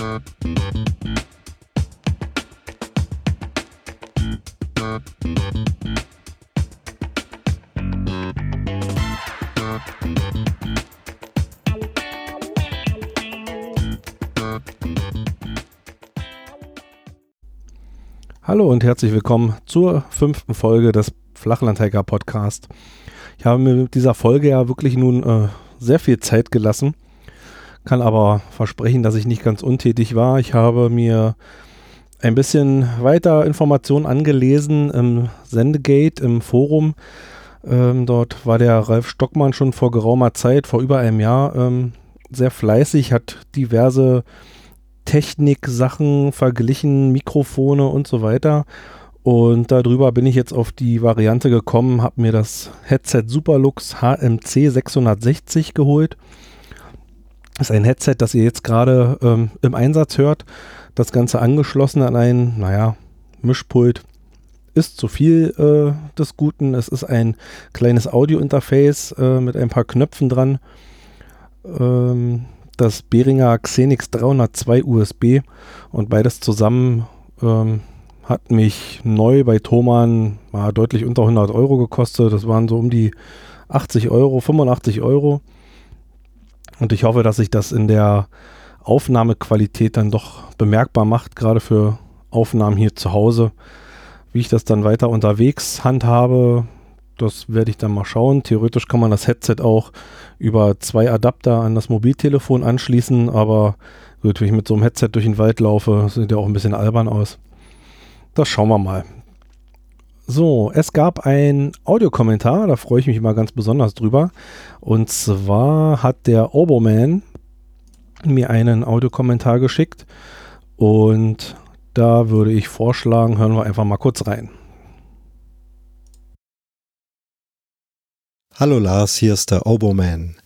Hallo und herzlich willkommen zur fünften Folge des Flachlandhiker Podcast. Ich habe mir mit dieser Folge ja wirklich nun äh, sehr viel Zeit gelassen, kann aber versprechen, dass ich nicht ganz untätig war. Ich habe mir ein bisschen weiter Informationen angelesen im Sendegate, im Forum. Ähm, dort war der Ralf Stockmann schon vor geraumer Zeit, vor über einem Jahr, ähm, sehr fleißig, hat diverse Technik-Sachen verglichen, Mikrofone und so weiter. Und darüber bin ich jetzt auf die Variante gekommen, habe mir das Headset Superlux HMC 660 geholt. Ist ein Headset, das ihr jetzt gerade ähm, im Einsatz hört. Das Ganze angeschlossen an ein, naja, Mischpult ist zu viel äh, des Guten. Es ist ein kleines Audio-Interface äh, mit ein paar Knöpfen dran. Ähm, das Behringer Xenix 302 USB und beides zusammen ähm, hat mich neu bei Thomann mal deutlich unter 100 Euro gekostet. Das waren so um die 80 Euro, 85 Euro. Und ich hoffe, dass sich das in der Aufnahmequalität dann doch bemerkbar macht, gerade für Aufnahmen hier zu Hause. Wie ich das dann weiter unterwegs handhabe, das werde ich dann mal schauen. Theoretisch kann man das Headset auch über zwei Adapter an das Mobiltelefon anschließen, aber gut, wenn ich mit so einem Headset durch den Wald laufe, sieht ja auch ein bisschen albern aus. Das schauen wir mal. So, es gab ein Audiokommentar, da freue ich mich mal ganz besonders drüber. Und zwar hat der Oboman mir einen Audiokommentar geschickt und da würde ich vorschlagen, hören wir einfach mal kurz rein. Hallo Lars, hier ist der Oboman.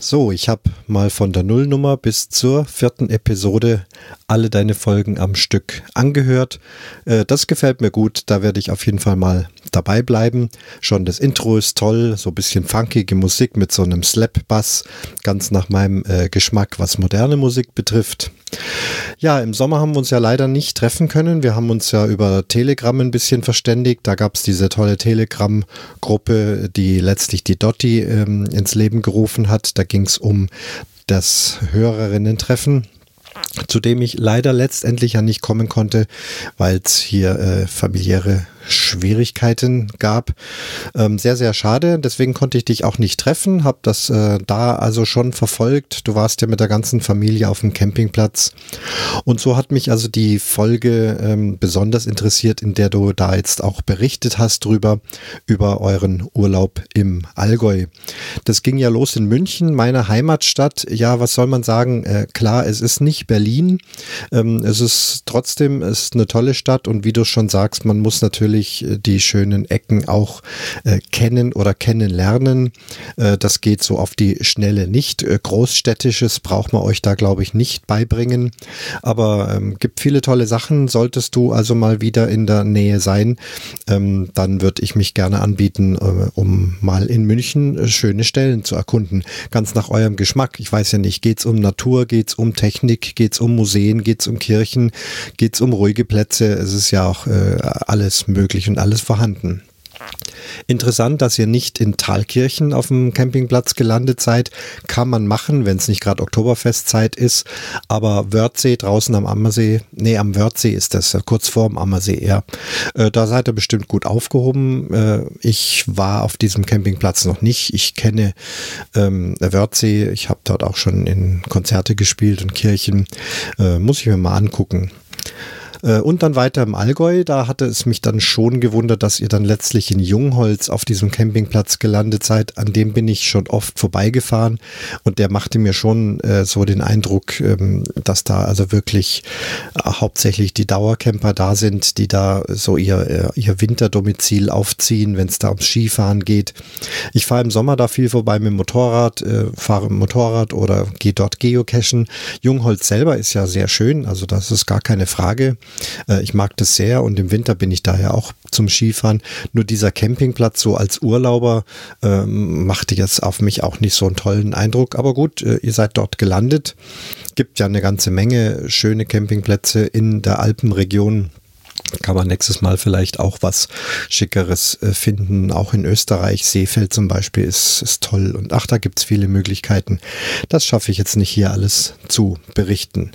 So, ich habe mal von der Nullnummer bis zur vierten Episode alle deine Folgen am Stück angehört. Äh, das gefällt mir gut, da werde ich auf jeden Fall mal dabei bleiben. Schon das Intro ist toll, so ein bisschen funkige Musik mit so einem Slap-Bass, ganz nach meinem äh, Geschmack, was moderne Musik betrifft. Ja, im Sommer haben wir uns ja leider nicht treffen können. Wir haben uns ja über Telegram ein bisschen verständigt. Da gab es diese tolle Telegram-Gruppe, die letztlich die Dotti ähm, ins Leben gerufen hat. Da ging es um das Hörerinnen-Treffen zu dem ich leider letztendlich ja nicht kommen konnte, weil es hier äh, familiäre Schwierigkeiten gab. Ähm, sehr, sehr schade. Deswegen konnte ich dich auch nicht treffen. Hab das äh, da also schon verfolgt. Du warst ja mit der ganzen Familie auf dem Campingplatz. Und so hat mich also die Folge ähm, besonders interessiert, in der du da jetzt auch berichtet hast drüber, über euren Urlaub im Allgäu. Das ging ja los in München, meiner Heimatstadt. Ja, was soll man sagen? Äh, klar, es ist nicht Berlin. Ähm, es ist trotzdem, es ist eine tolle Stadt und wie du schon sagst, man muss natürlich äh, die schönen Ecken auch äh, kennen oder kennenlernen. Äh, das geht so auf die Schnelle nicht. Äh, Großstädtisches braucht man euch da, glaube ich, nicht beibringen. Aber ähm, gibt viele tolle Sachen. Solltest du also mal wieder in der Nähe sein, ähm, dann würde ich mich gerne anbieten, äh, um mal in München äh, schöne Stellen zu erkunden. Ganz nach eurem Geschmack. Ich weiß ja nicht, geht es um Natur, geht es um Technik, geht es um Museen, geht es um Kirchen, geht es um ruhige Plätze. Es ist ja auch alles möglich möglich und alles vorhanden. Interessant, dass ihr nicht in Thalkirchen auf dem Campingplatz gelandet seid. Kann man machen, wenn es nicht gerade Oktoberfestzeit ist. Aber Wörthsee draußen am Ammersee, nee, am Wörthsee ist das, äh, kurz vor dem Ammersee eher. Äh, da seid ihr bestimmt gut aufgehoben. Äh, ich war auf diesem Campingplatz noch nicht. Ich kenne ähm, Wörthsee. Ich habe dort auch schon in Konzerte gespielt und Kirchen. Äh, muss ich mir mal angucken. Äh, und dann weiter im Allgäu, da hatte es mich dann schon gewundert, dass ihr dann letztlich in Jungholz auf diesem Campingplatz gelandet seid. An dem bin ich schon oft vorbeigefahren und der machte mir schon äh, so den Eindruck, ähm, dass da also wirklich äh, hauptsächlich die Dauercamper da sind, die da so ihr, äh, ihr Winterdomizil aufziehen, wenn es da ums Skifahren geht. Ich fahre im Sommer da viel vorbei mit dem Motorrad, äh, fahre im Motorrad oder gehe dort geocachen. Jungholz selber ist ja sehr schön, also das ist gar keine Frage. Äh, ich mag das sehr und im Winter bin ich daher auch zum Skifahren. Nur dieser Campingplatz so als Urlauber ähm, machte jetzt auf mich auch nicht so einen tollen Eindruck. Aber gut, äh, ihr seid dort gelandet. Gibt ja eine ganze Menge schöne Campingplätze in der Alpenregion kann man nächstes Mal vielleicht auch was Schickeres äh, finden. Auch in Österreich, Seefeld zum Beispiel, ist, ist toll. Und ach, da gibt es viele Möglichkeiten. Das schaffe ich jetzt nicht hier alles zu berichten.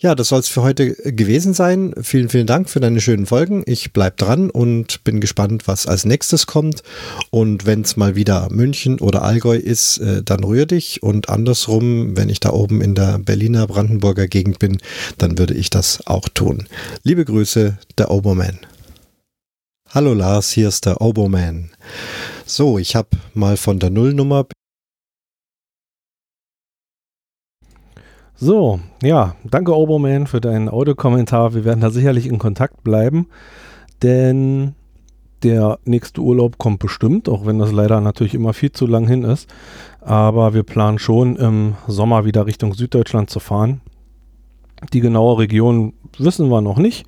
Ja, das soll es für heute gewesen sein. Vielen, vielen Dank für deine schönen Folgen. Ich bleibe dran und bin gespannt, was als nächstes kommt. Und wenn es mal wieder München oder Allgäu ist, äh, dann rühr dich. Und andersrum, wenn ich da oben in der Berliner Brandenburger Gegend bin, dann würde ich das auch tun. Liebe Grüße, der Oberman. Hallo Lars, hier ist der Oberman. So, ich habe mal von der Nullnummer. So, ja, danke Oberman für deinen Audiokommentar. Wir werden da sicherlich in Kontakt bleiben, denn der nächste Urlaub kommt bestimmt, auch wenn das leider natürlich immer viel zu lang hin ist. Aber wir planen schon im Sommer wieder Richtung Süddeutschland zu fahren. Die genaue Region wissen wir noch nicht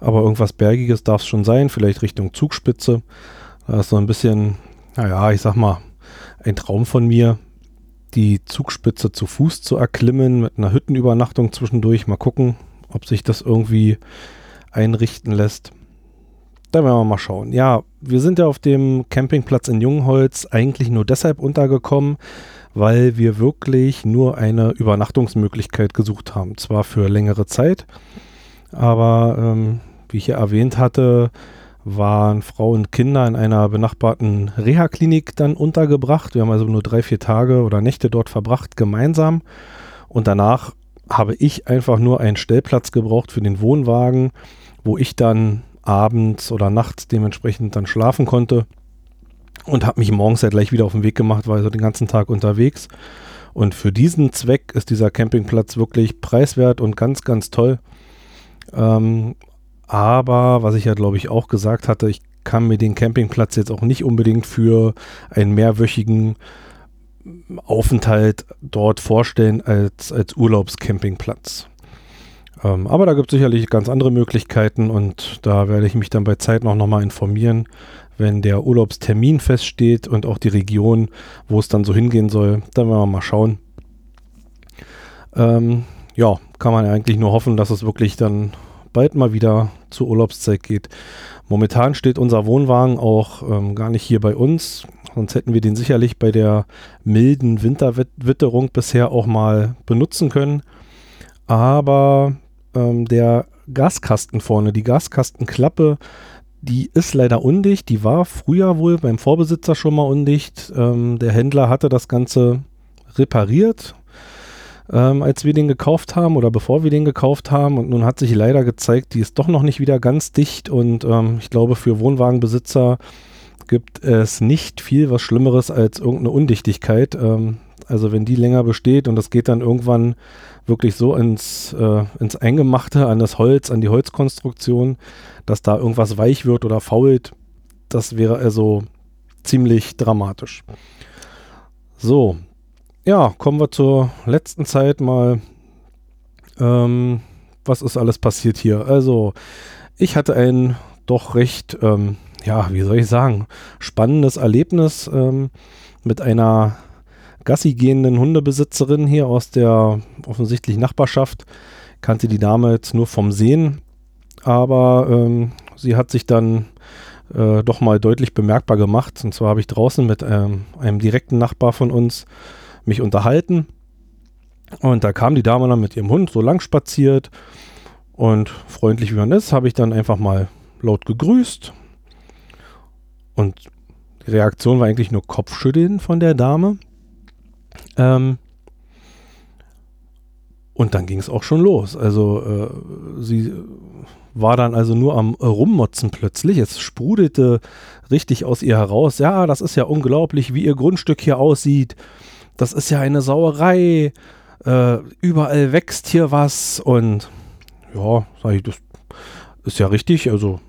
aber irgendwas Bergiges darf es schon sein, vielleicht Richtung Zugspitze. Da ist so ein bisschen, naja, ich sag mal, ein Traum von mir, die Zugspitze zu Fuß zu erklimmen mit einer Hüttenübernachtung zwischendurch. Mal gucken, ob sich das irgendwie einrichten lässt. Da werden wir mal schauen. Ja, wir sind ja auf dem Campingplatz in Jungholz eigentlich nur deshalb untergekommen, weil wir wirklich nur eine Übernachtungsmöglichkeit gesucht haben. Zwar für längere Zeit, aber ähm, wie ich ja erwähnt hatte, waren Frauen und Kinder in einer benachbarten Reha-Klinik dann untergebracht. Wir haben also nur drei, vier Tage oder Nächte dort verbracht, gemeinsam. Und danach habe ich einfach nur einen Stellplatz gebraucht für den Wohnwagen, wo ich dann abends oder nachts dementsprechend dann schlafen konnte und habe mich morgens ja gleich wieder auf den Weg gemacht, war also den ganzen Tag unterwegs. Und für diesen Zweck ist dieser Campingplatz wirklich preiswert und ganz, ganz toll. Ähm, aber was ich ja, glaube ich, auch gesagt hatte, ich kann mir den Campingplatz jetzt auch nicht unbedingt für einen mehrwöchigen Aufenthalt dort vorstellen als, als Urlaubscampingplatz. Ähm, aber da gibt es sicherlich ganz andere Möglichkeiten und da werde ich mich dann bei Zeit noch nochmal informieren, wenn der Urlaubstermin feststeht und auch die Region, wo es dann so hingehen soll. Dann werden wir mal schauen. Ähm, ja, kann man eigentlich nur hoffen, dass es wirklich dann bald mal wieder zur Urlaubszeit geht. Momentan steht unser Wohnwagen auch ähm, gar nicht hier bei uns, sonst hätten wir den sicherlich bei der milden Winterwitterung bisher auch mal benutzen können. Aber ähm, der Gaskasten vorne, die Gaskastenklappe, die ist leider undicht. Die war früher wohl beim Vorbesitzer schon mal undicht. Ähm, der Händler hatte das Ganze repariert ähm, als wir den gekauft haben oder bevor wir den gekauft haben. Und nun hat sich leider gezeigt, die ist doch noch nicht wieder ganz dicht. Und ähm, ich glaube, für Wohnwagenbesitzer gibt es nicht viel was Schlimmeres als irgendeine Undichtigkeit. Ähm, also wenn die länger besteht und das geht dann irgendwann wirklich so ins, äh, ins Eingemachte, an das Holz, an die Holzkonstruktion, dass da irgendwas weich wird oder fault, das wäre also ziemlich dramatisch. So, ja, kommen wir zur letzten Zeit mal. Ähm, was ist alles passiert hier? Also, ich hatte ein doch recht, ähm, ja, wie soll ich sagen, spannendes Erlebnis ähm, mit einer Gassi gehenden Hundebesitzerin hier aus der offensichtlich Nachbarschaft. Kannte die Dame jetzt nur vom Sehen, aber ähm, sie hat sich dann äh, doch mal deutlich bemerkbar gemacht. Und zwar habe ich draußen mit ähm, einem direkten Nachbar von uns mich unterhalten. Und da kam die Dame dann mit ihrem Hund so lang spaziert. Und freundlich wie man ist, habe ich dann einfach mal laut gegrüßt. Und die Reaktion war eigentlich nur Kopfschütteln von der Dame. Ähm, und dann ging es auch schon los. Also äh, sie war dann also nur am Rummotzen plötzlich. Es sprudelte richtig aus ihr heraus. Ja, das ist ja unglaublich, wie ihr Grundstück hier aussieht das ist ja eine Sauerei, äh, überall wächst hier was und ja, sage ich, das ist ja richtig, also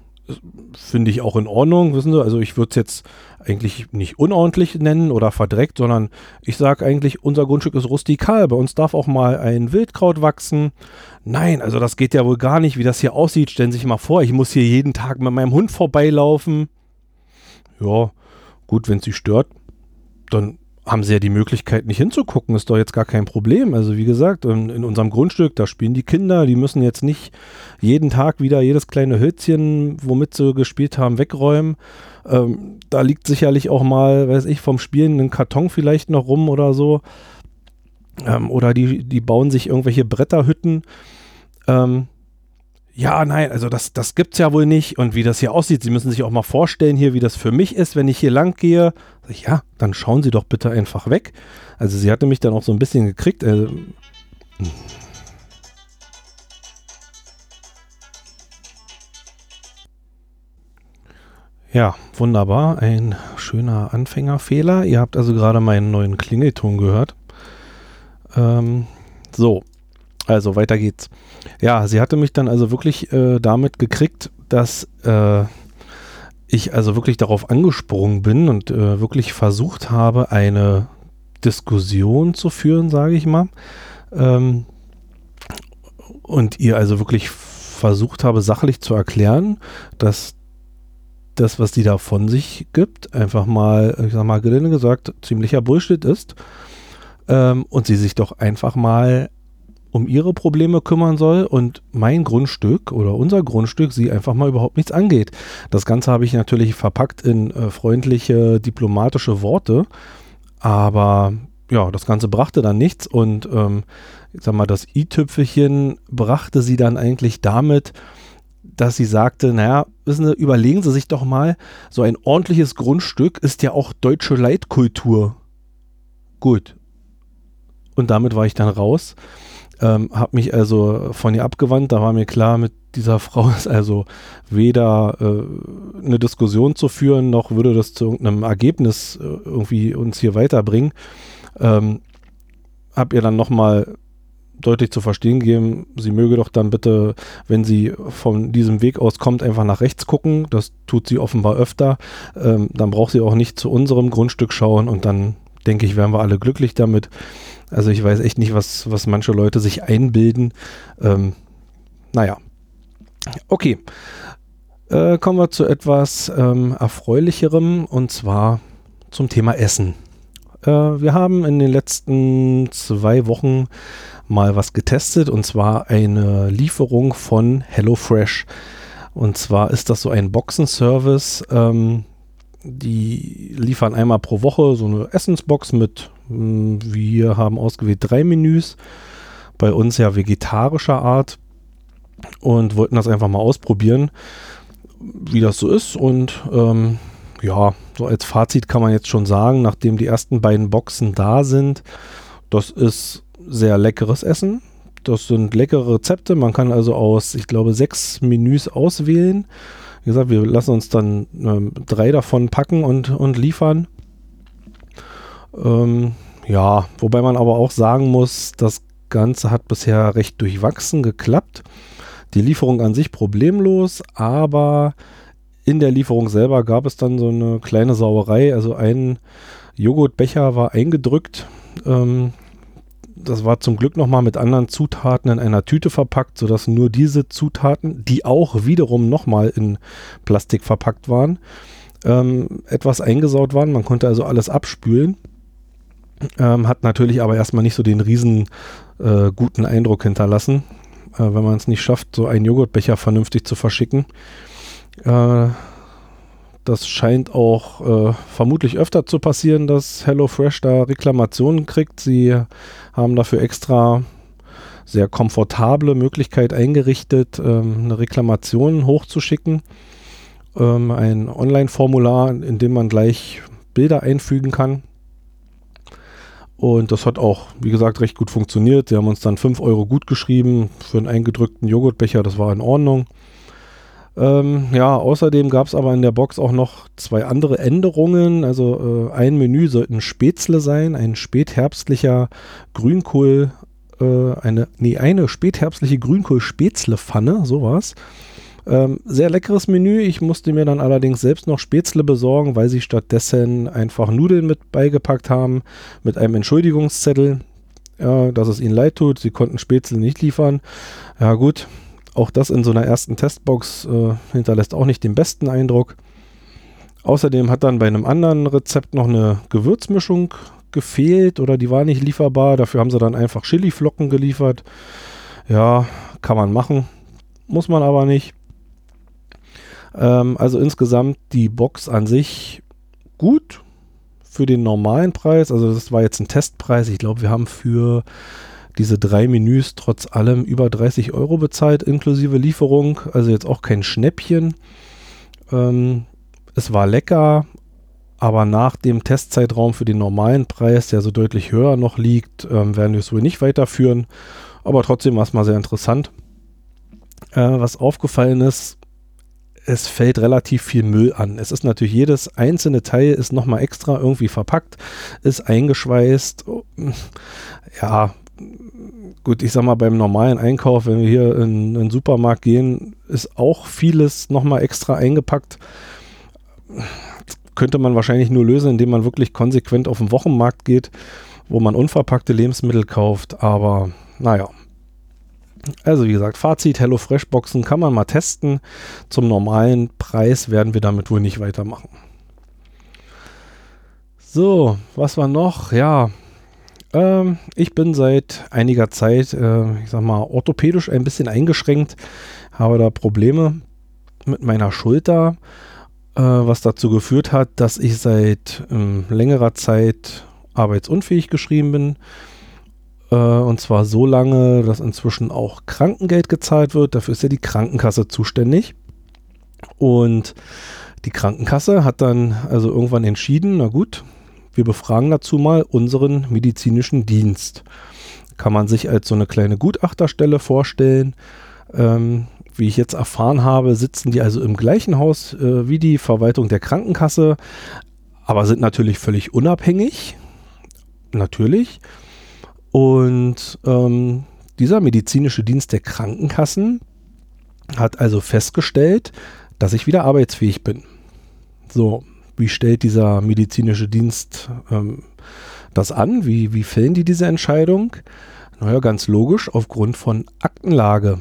finde ich auch in Ordnung, wissen Sie. Also ich würde es jetzt eigentlich nicht unordentlich nennen oder verdreckt, sondern ich sage eigentlich, unser Grundstück ist rustikal. Bei uns darf auch mal ein Wildkraut wachsen. Nein, also das geht ja wohl gar nicht, wie das hier aussieht. Stellen Sie sich mal vor, ich muss hier jeden Tag mit meinem Hund vorbeilaufen. Ja, gut, wenn es Sie stört, dann haben sie ja die Möglichkeit, nicht hinzugucken, ist doch jetzt gar kein Problem. Also wie gesagt, in, in, unserem Grundstück, da spielen die Kinder, die müssen jetzt nicht jeden Tag wieder jedes kleine Hölzchen, womit sie gespielt haben, wegräumen. Ähm, da liegt sicherlich auch mal, weiß ich, vom Spielen ein Karton vielleicht noch rum oder so. Ähm, oder die, die bauen sich irgendwelche Bretterhütten. Ähm, ja, nein, also das, das es ja wohl nicht. Und wie das hier aussieht, Sie müssen sich auch mal vorstellen hier, wie das für mich ist, wenn ich hier lang gehe. Ich, ja, dann schauen Sie doch bitte einfach weg. Also sie hatte mich dann auch so ein bisschen gekriegt. Äh, Ja, wunderbar. Ein schöner Anfängerfehler. Ihr habt also gerade meinen neuen Klingelton gehört. Ähm, so, also weiter geht's. Ja, sie hatte mich dann also wirklich äh, damit gekriegt, dass äh, ich also wirklich darauf angesprungen bin und äh, wirklich versucht habe, eine Diskussion zu führen, sage ich mal. Ähm, und ihr also wirklich versucht habe, sachlich zu erklären, dass das, was die da von sich gibt, einfach mal, ich sag mal, gelinde gesagt, ziemlicher Bullshit ist. Ähm, und sie sich doch einfach mal um ihre Probleme kümmern soll und mein Grundstück oder unser Grundstück sie einfach mal überhaupt nichts angeht. Das Ganze habe ich natürlich verpackt in äh, freundliche diplomatische Worte, aber ja, das Ganze brachte dann nichts und ähm, ich sag mal, das i-Tüpfelchen brachte sie dann eigentlich damit, dass sie sagte, naja, wissen Sie, überlegen Sie sich doch mal, so ein ordentliches Grundstück ist ja auch deutsche Leitkultur. Gut. Und damit war ich dann raus. Ähm, habe mich also von ihr abgewandt. Da war mir klar, mit dieser Frau ist also weder äh, eine Diskussion zu führen, noch würde das zu irgendeinem Ergebnis äh, irgendwie uns hier weiterbringen. Ähm, habe ihr dann nochmal deutlich zu verstehen gegeben, sie möge doch dann bitte, wenn sie von diesem Weg aus kommt, einfach nach rechts gucken. Das tut sie offenbar öfter. Ähm, dann braucht sie auch nicht zu unserem Grundstück schauen und dann denke ich, wären wir alle glücklich damit. Also ich weiß echt nicht, was, was manche Leute sich einbilden. Ähm, naja. Okay. Äh, kommen wir zu etwas ähm, Erfreulicherem und zwar zum Thema Essen. Äh, wir haben in den letzten zwei Wochen mal was getestet und zwar eine Lieferung von HelloFresh. Und zwar ist das so ein Boxenservice. Ähm, die liefern einmal pro Woche so eine Essensbox mit wir haben ausgewählt drei Menüs, bei uns ja vegetarischer Art und wollten das einfach mal ausprobieren, wie das so ist. Und ähm, ja, so als Fazit kann man jetzt schon sagen, nachdem die ersten beiden Boxen da sind, das ist sehr leckeres Essen. Das sind leckere Rezepte. Man kann also aus, ich glaube, sechs Menüs auswählen. Wie gesagt, wir lassen uns dann ähm, drei davon packen und, und liefern. Ähm, ja, wobei man aber auch sagen muss, das Ganze hat bisher recht durchwachsen geklappt. Die Lieferung an sich problemlos, aber in der Lieferung selber gab es dann so eine kleine Sauerei. Also ein Joghurtbecher war eingedrückt. Ähm, das war zum Glück nochmal mit anderen Zutaten in einer Tüte verpackt, sodass nur diese Zutaten, die auch wiederum nochmal in Plastik verpackt waren, ähm, etwas eingesaut waren. Man konnte also alles abspülen. Ähm, hat natürlich aber erstmal nicht so den riesen äh, guten Eindruck hinterlassen, äh, wenn man es nicht schafft, so einen Joghurtbecher vernünftig zu verschicken. Äh, das scheint auch äh, vermutlich öfter zu passieren, dass HelloFresh da Reklamationen kriegt. Sie haben dafür extra sehr komfortable Möglichkeit eingerichtet, ähm, eine Reklamation hochzuschicken. Ähm, ein Online-Formular, in dem man gleich Bilder einfügen kann. Und das hat auch, wie gesagt, recht gut funktioniert. Sie haben uns dann 5 Euro gut geschrieben für einen eingedrückten Joghurtbecher, das war in Ordnung. Ähm, ja, außerdem gab es aber in der Box auch noch zwei andere Änderungen. Also äh, ein Menü sollte ein Spätzle sein, ein spätherbstlicher Grünkohl, äh, eine, nee, eine spätherbstliche Grünkohl-Spätzle-Pfanne, sowas. Ähm, sehr leckeres Menü. Ich musste mir dann allerdings selbst noch Spätzle besorgen, weil sie stattdessen einfach Nudeln mit beigepackt haben, mit einem Entschuldigungszettel, ja, dass es ihnen leid tut. Sie konnten Spätzle nicht liefern. Ja gut, auch das in so einer ersten Testbox äh, hinterlässt auch nicht den besten Eindruck. Außerdem hat dann bei einem anderen Rezept noch eine Gewürzmischung gefehlt oder die war nicht lieferbar. Dafür haben sie dann einfach Chiliflocken geliefert. Ja, kann man machen. Muss man aber nicht. Ähm, also insgesamt die Box an sich gut für den normalen Preis. Also das war jetzt ein Testpreis. Ich glaube, wir haben für diese drei Menüs trotz allem über 30 Euro bezahlt, inklusive Lieferung. Also jetzt auch kein Schnäppchen. Ähm, es war lecker, aber nach dem Testzeitraum für den normalen Preis, der so deutlich höher noch liegt, ähm, werden wir es wohl nicht weiterführen. Aber trotzdem war es mal sehr interessant. Äh, was aufgefallen ist, es fällt relativ viel Müll an. Es ist natürlich jedes einzelne Teil ist nochmal extra irgendwie verpackt, ist eingeschweißt. Ja, gut, ich sag mal, beim normalen Einkauf, wenn wir hier in, in den Supermarkt gehen, ist auch vieles nochmal extra eingepackt. könnte man wahrscheinlich nur lösen, indem man wirklich konsequent auf den Wochenmarkt geht, wo man unverpackte Lebensmittel kauft. Aber naja, also wie gesagt, Fazit, HelloFresh Boxen kann man mal testen. Zum normalen Preis werden wir damit wohl nicht weitermachen. So, was war noch? Ja, ähm, ich bin seit einiger Zeit, äh, ich sag mal, orthopädisch ein bisschen eingeschränkt, habe da Probleme mit meiner Schulter, äh, was dazu geführt hat, dass ich seit ähm, längerer Zeit arbeitsunfähig geschrieben bin und zwar so lange, dass inzwischen auch Krankengeld gezahlt wird. Dafür ist ja die Krankenkasse zuständig. Und die Krankenkasse hat dann also irgendwann entschieden, na gut, wir befragen dazu mal unseren medizinischen Dienst. Kann man sich als so eine kleine Gutachterstelle vorstellen. Ähm, wie ich jetzt erfahren habe, sitzen die also im gleichen Haus äh, wie die Verwaltung der Krankenkasse, aber sind natürlich völlig unabhängig. Natürlich. Und ähm, dieser medizinische Dienst der Krankenkassen hat also festgestellt, dass ich wieder arbeitsfähig bin. So, wie stellt dieser medizinische Dienst ähm, das an? Wie, wie fällen die diese Entscheidung? Naja, ganz logisch, aufgrund von Aktenlage.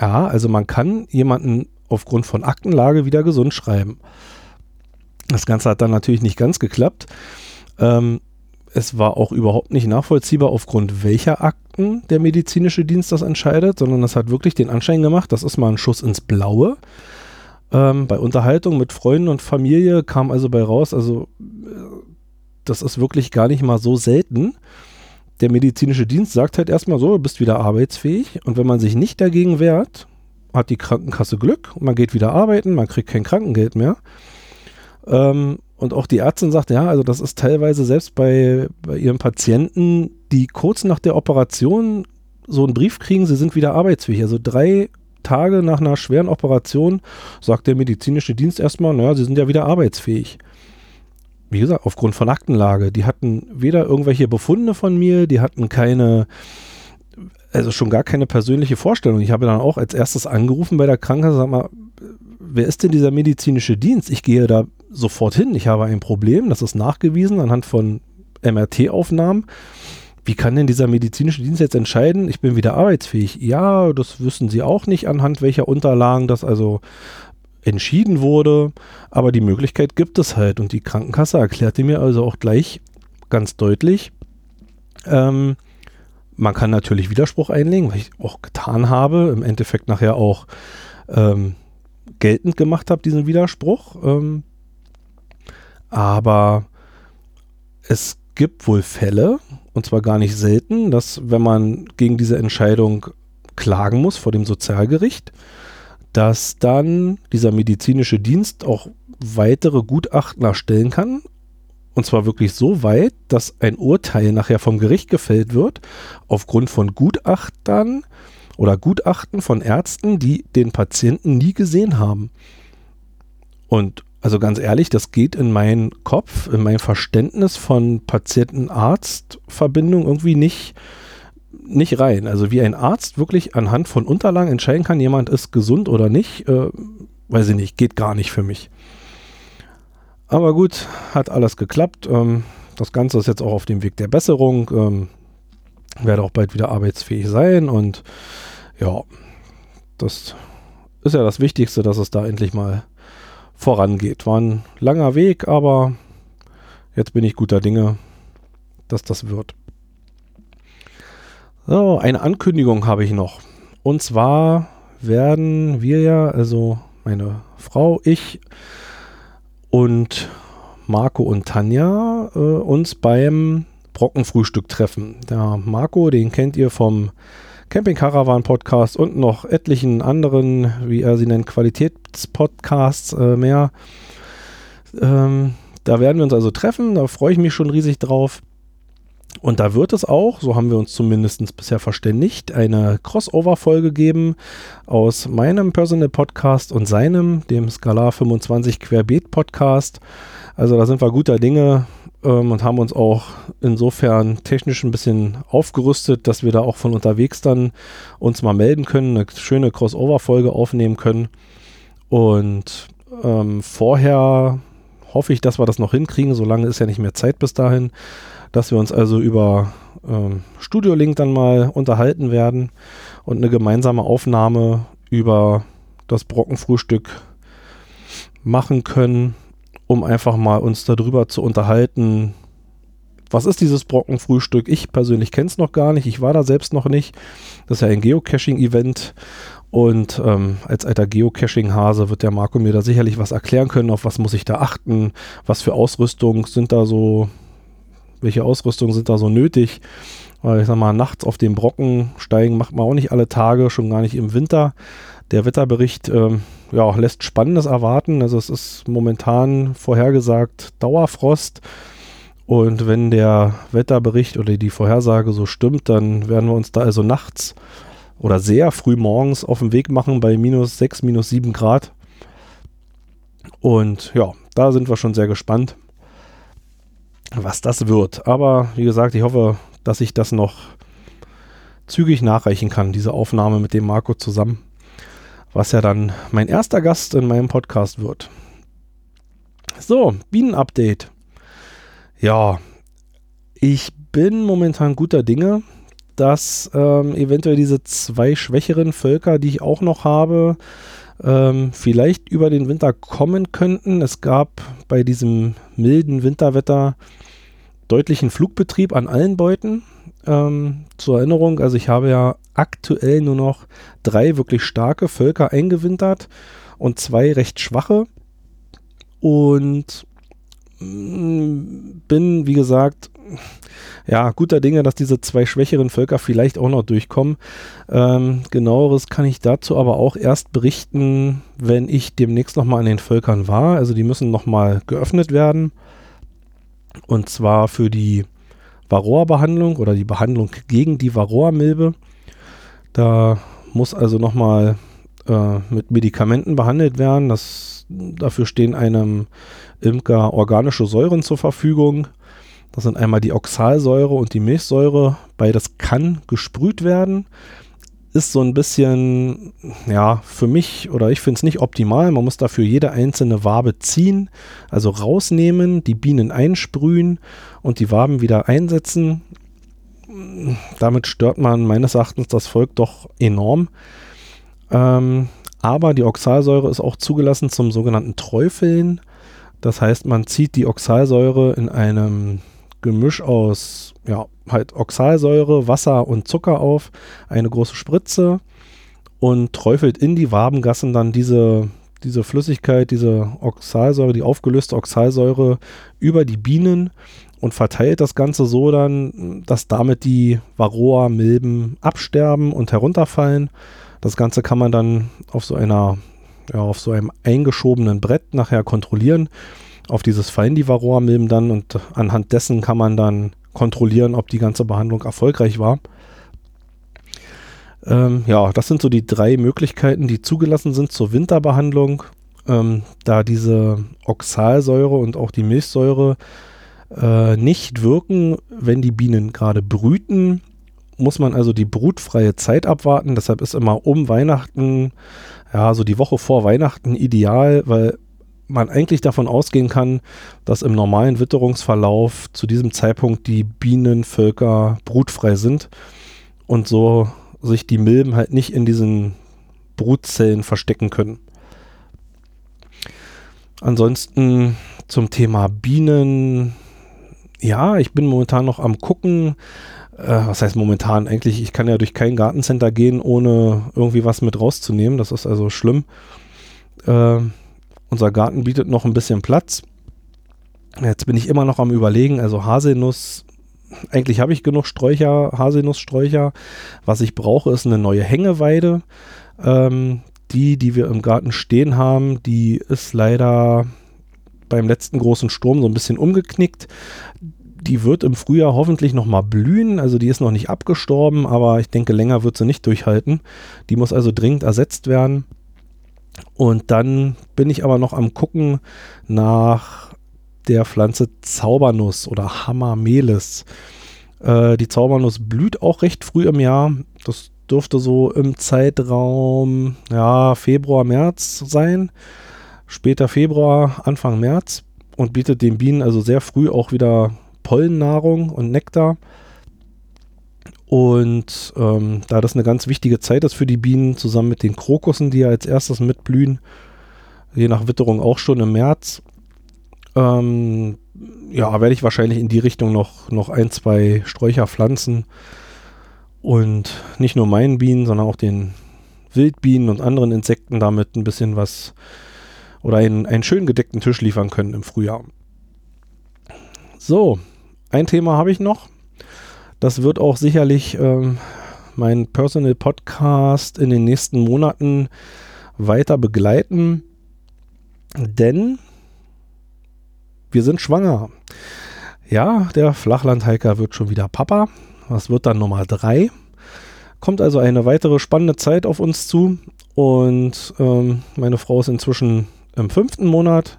Ja, also man kann jemanden aufgrund von Aktenlage wieder gesund schreiben. Das Ganze hat dann natürlich nicht ganz geklappt. Ähm, es war auch überhaupt nicht nachvollziehbar, aufgrund welcher Akten der medizinische Dienst das entscheidet, sondern es hat wirklich den Anschein gemacht, das ist mal ein Schuss ins Blaue. Ähm, bei Unterhaltung mit Freunden und Familie kam also bei raus, also äh, das ist wirklich gar nicht mal so selten. Der medizinische Dienst sagt halt erstmal so, du bist wieder arbeitsfähig und wenn man sich nicht dagegen wehrt, hat die Krankenkasse Glück, man geht wieder arbeiten, man kriegt kein Krankengeld mehr. Ähm, und auch die Ärztin sagt, ja, also das ist teilweise selbst bei, bei ihren Patienten, die kurz nach der Operation so einen Brief kriegen, sie sind wieder arbeitsfähig. Also drei Tage nach einer schweren Operation sagt der medizinische Dienst erstmal, naja, sie sind ja wieder arbeitsfähig. Wie gesagt, aufgrund von Aktenlage. Die hatten weder irgendwelche Befunde von mir, die hatten keine, also schon gar keine persönliche Vorstellung. Ich habe dann auch als erstes angerufen bei der Krankenkasse, sag mal, wer ist denn dieser medizinische Dienst? Ich gehe da sofort hin. Ich habe ein Problem, das ist nachgewiesen anhand von MRT-Aufnahmen. Wie kann denn dieser medizinische Dienst jetzt entscheiden, ich bin wieder arbeitsfähig? Ja, das wissen Sie auch nicht, anhand welcher Unterlagen das also entschieden wurde. Aber die Möglichkeit gibt es halt. Und die Krankenkasse erklärte mir also auch gleich ganz deutlich, ähm, man kann natürlich Widerspruch einlegen, was ich auch getan habe, im Endeffekt nachher auch ähm, geltend gemacht habe, diesen Widerspruch. Ähm, aber es gibt wohl Fälle, und zwar gar nicht selten, dass wenn man gegen diese Entscheidung klagen muss vor dem Sozialgericht, dass dann dieser medizinische Dienst auch weitere Gutachten erstellen kann. Und zwar wirklich so weit, dass ein Urteil nachher vom Gericht gefällt wird, aufgrund von Gutachtern oder Gutachten von Ärzten, die den Patienten nie gesehen haben. Und also ganz ehrlich, das geht in meinen Kopf, in mein Verständnis von Patienten-Arzt-Verbindung irgendwie nicht, nicht rein. Also wie ein Arzt wirklich anhand von Unterlagen entscheiden kann, jemand ist gesund oder nicht, äh, weiß ich nicht, geht gar nicht für mich. Aber gut, hat alles geklappt. Ähm, das Ganze ist jetzt auch auf dem Weg der Besserung. Ähm, werde auch bald wieder arbeitsfähig sein und ja, das ist ja das Wichtigste, dass es da endlich mal vorangeht. War ein langer Weg, aber jetzt bin ich guter Dinge, dass das wird. So, eine Ankündigung habe ich noch. Und zwar werden wir ja, also meine Frau, ich und Marco und Tanja äh, uns beim Brockenfrühstück treffen. Der Marco, den kennt ihr vom Camping Caravan Podcast und noch etlichen anderen, wie er sie nennt, Qualitätspodcasts äh, mehr. Ähm, da werden wir uns also treffen, da freue ich mich schon riesig drauf. Und da wird es auch, so haben wir uns zumindest bisher verständigt, eine Crossover-Folge geben aus meinem Personal Podcast und seinem, dem Skalar 25 Querbeet Podcast. Also da sind wir guter Dinge ähm, und haben uns auch insofern technisch ein bisschen aufgerüstet, dass wir da auch von unterwegs dann uns mal melden können, eine schöne Crossover-Folge aufnehmen können. Und ähm, vorher hoffe ich, dass wir das noch hinkriegen. Solange ist ja nicht mehr Zeit bis dahin, dass wir uns also über ähm, Studio Link dann mal unterhalten werden und eine gemeinsame Aufnahme über das Brockenfrühstück machen können um einfach mal uns darüber zu unterhalten, was ist dieses Brockenfrühstück? Ich persönlich kenne es noch gar nicht, ich war da selbst noch nicht. Das ist ja ein Geocaching-Event und ähm, als alter Geocaching-Hase wird der Marco mir da sicherlich was erklären können, auf was muss ich da achten, was für Ausrüstung sind da so, welche Ausrüstung sind da so nötig. Weil ich sag mal, nachts auf den Brocken steigen macht man auch nicht alle Tage, schon gar nicht im Winter. Der Wetterbericht ähm, ja, lässt Spannendes erwarten. Also es ist momentan vorhergesagt Dauerfrost. Und wenn der Wetterbericht oder die Vorhersage so stimmt, dann werden wir uns da also nachts oder sehr früh morgens auf den Weg machen bei minus 6, minus 7 Grad. Und ja, da sind wir schon sehr gespannt, was das wird. Aber wie gesagt, ich hoffe, dass ich das noch zügig nachreichen kann, diese Aufnahme mit dem Marco zusammen was ja dann mein erster Gast in meinem Podcast wird. So, Bienen-Update. Ja, ich bin momentan guter Dinge, dass ähm, eventuell diese zwei schwächeren Völker, die ich auch noch habe, ähm, vielleicht über den Winter kommen könnten. Es gab bei diesem milden Winterwetter deutlichen Flugbetrieb an allen Beuten. Ähm, zur Erinnerung, also ich habe ja aktuell nur noch drei wirklich starke Völker eingewintert und zwei recht schwache. Und mm, bin, wie gesagt, ja, guter Dinge, dass diese zwei schwächeren Völker vielleicht auch noch durchkommen. Ähm, genaueres kann ich dazu aber auch erst berichten, wenn ich demnächst nochmal an den Völkern war. Also die müssen nochmal geöffnet werden. Und zwar für die Varroa-Behandlung oder die Behandlung gegen die Varroa-Milbe. Da muss also nochmal äh, mit Medikamenten behandelt werden. Das, dafür stehen einem Imker organische Säuren zur Verfügung. Das sind einmal die Oxalsäure und die Milchsäure. Beides kann gesprüht werden ist so ein bisschen, ja, für mich oder ich finde es nicht optimal. Man muss dafür jede einzelne Wabe ziehen, also rausnehmen, die Bienen einsprühen und die Waben wieder einsetzen. Damit stört man meines Erachtens das Volk doch enorm. Ähm, aber die Oxalsäure ist auch zugelassen zum sogenannten Träufeln. Das heißt, man zieht die Oxalsäure in einem Gemisch aus ja, halt Oxalsäure, Wasser und Zucker auf, eine große Spritze und träufelt in die Wabengassen dann diese, diese Flüssigkeit, diese Oxalsäure, die aufgelöste Oxalsäure über die Bienen und verteilt das Ganze so dann, dass damit die Varroa-Milben absterben und herunterfallen. Das Ganze kann man dann auf so einer, ja, auf so einem eingeschobenen Brett nachher kontrollieren auf dieses fallen die Varroa-Milben dann und anhand dessen kann man dann kontrollieren, ob die ganze Behandlung erfolgreich war. Ähm, ja, das sind so die drei Möglichkeiten, die zugelassen sind zur Winterbehandlung. Ähm, da diese Oxalsäure und auch die Milchsäure äh, nicht wirken, wenn die Bienen gerade brüten, muss man also die brutfreie Zeit abwarten. Deshalb ist immer um Weihnachten, ja, so die Woche vor Weihnachten ideal, weil man eigentlich davon ausgehen kann, dass im normalen Witterungsverlauf zu diesem Zeitpunkt die Bienenvölker brutfrei sind und so sich die Milben halt nicht in diesen Brutzellen verstecken können. Ansonsten zum Thema Bienen. Ja, ich bin momentan noch am gucken. Äh, was heißt momentan? Eigentlich, ich kann ja durch kein Gartencenter gehen, ohne irgendwie was mit rauszunehmen. Das ist also schlimm. Äh, unser Garten bietet noch ein bisschen Platz. Jetzt bin ich immer noch am Überlegen, also Haselnuss, eigentlich habe ich genug Sträucher, Haselnusssträucher. Was ich brauche, ist eine neue Hängeweide. Ähm, die, die wir im Garten stehen haben, die ist leider beim letzten großen Sturm so ein bisschen umgeknickt. Die wird im Frühjahr hoffentlich nochmal blühen. Also die ist noch nicht abgestorben, aber ich denke, länger wird sie nicht durchhalten. Die muss also dringend ersetzt werden. Und dann bin ich aber noch am gucken nach der Pflanze Zaubernuss oder Hammermelis. Äh, die Zaubernuss blüht auch recht früh im Jahr. Das dürfte so im Zeitraum ja, Februar, März sein. Später Februar, Anfang März und bietet den Bienen also sehr früh auch wieder Pollennahrung und Nektar. Und ähm, da das eine ganz wichtige Zeit ist für die Bienen, zusammen mit den Krokussen, die ja als erstes mitblühen, je nach Witterung auch schon im März, ähm, ja, werde ich wahrscheinlich in die Richtung noch, noch ein, zwei Sträucher pflanzen und nicht nur meinen Bienen, sondern auch den Wildbienen und anderen Insekten damit ein bisschen was oder einen, einen schön gedeckten Tisch liefern können im Frühjahr. So, ein Thema habe ich noch. Das wird auch sicherlich ähm, mein Personal Podcast in den nächsten Monaten weiter begleiten, denn wir sind schwanger. Ja, der Flachlandhiker wird schon wieder Papa. Das wird dann Nummer drei. Kommt also eine weitere spannende Zeit auf uns zu. Und ähm, meine Frau ist inzwischen im fünften Monat.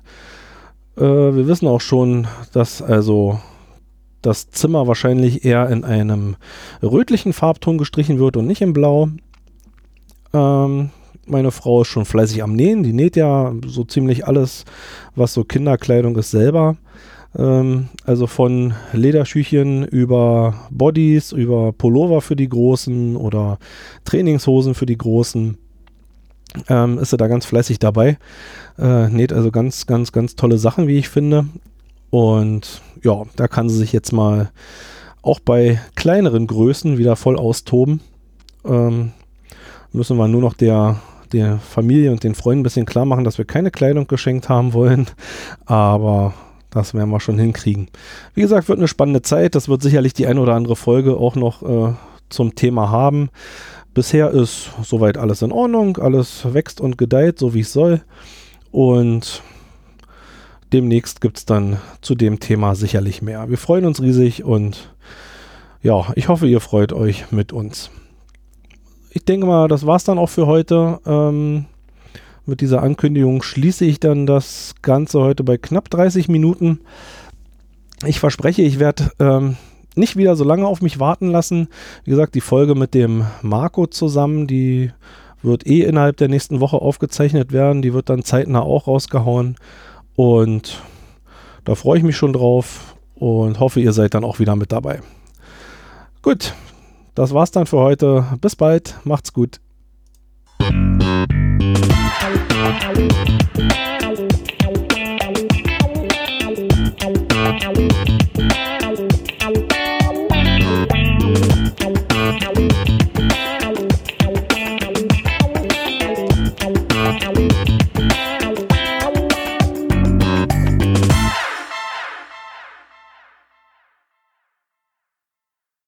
Äh, wir wissen auch schon, dass also das Zimmer wahrscheinlich eher in einem rötlichen Farbton gestrichen wird und nicht in Blau. Ähm, meine Frau ist schon fleißig am Nähen. Die näht ja so ziemlich alles, was so Kinderkleidung ist, selber. Ähm, also von Lederschüchen über Bodies, über Pullover für die Großen oder Trainingshosen für die Großen. Ähm, ist er da ganz fleißig dabei. Äh, näht also ganz, ganz, ganz tolle Sachen, wie ich finde. Und ja, da kann sie sich jetzt mal auch bei kleineren Größen wieder voll austoben. Ähm, müssen wir nur noch der, der Familie und den Freunden ein bisschen klar machen, dass wir keine Kleidung geschenkt haben wollen. Aber das werden wir schon hinkriegen. Wie gesagt, wird eine spannende Zeit. Das wird sicherlich die ein oder andere Folge auch noch äh, zum Thema haben. Bisher ist soweit alles in Ordnung. Alles wächst und gedeiht, so wie es soll. Und demnächst gibt es dann zu dem Thema sicherlich mehr. Wir freuen uns riesig und ja, ich hoffe, ihr freut euch mit uns. Ich denke mal, das war es dann auch für heute. Ähm, mit dieser Ankündigung schließe ich dann das Ganze heute bei knapp 30 Minuten. Ich verspreche, ich werde ähm, nicht wieder so lange auf mich warten lassen. Wie gesagt, die Folge mit dem Marco zusammen, die wird eh innerhalb der nächsten Woche aufgezeichnet werden. Die wird dann zeitnah auch rausgehauen. Und da freue ich mich schon drauf und hoffe, ihr seid dann auch wieder mit dabei. Gut, das war's dann für heute. Bis bald, macht's gut. Thank you.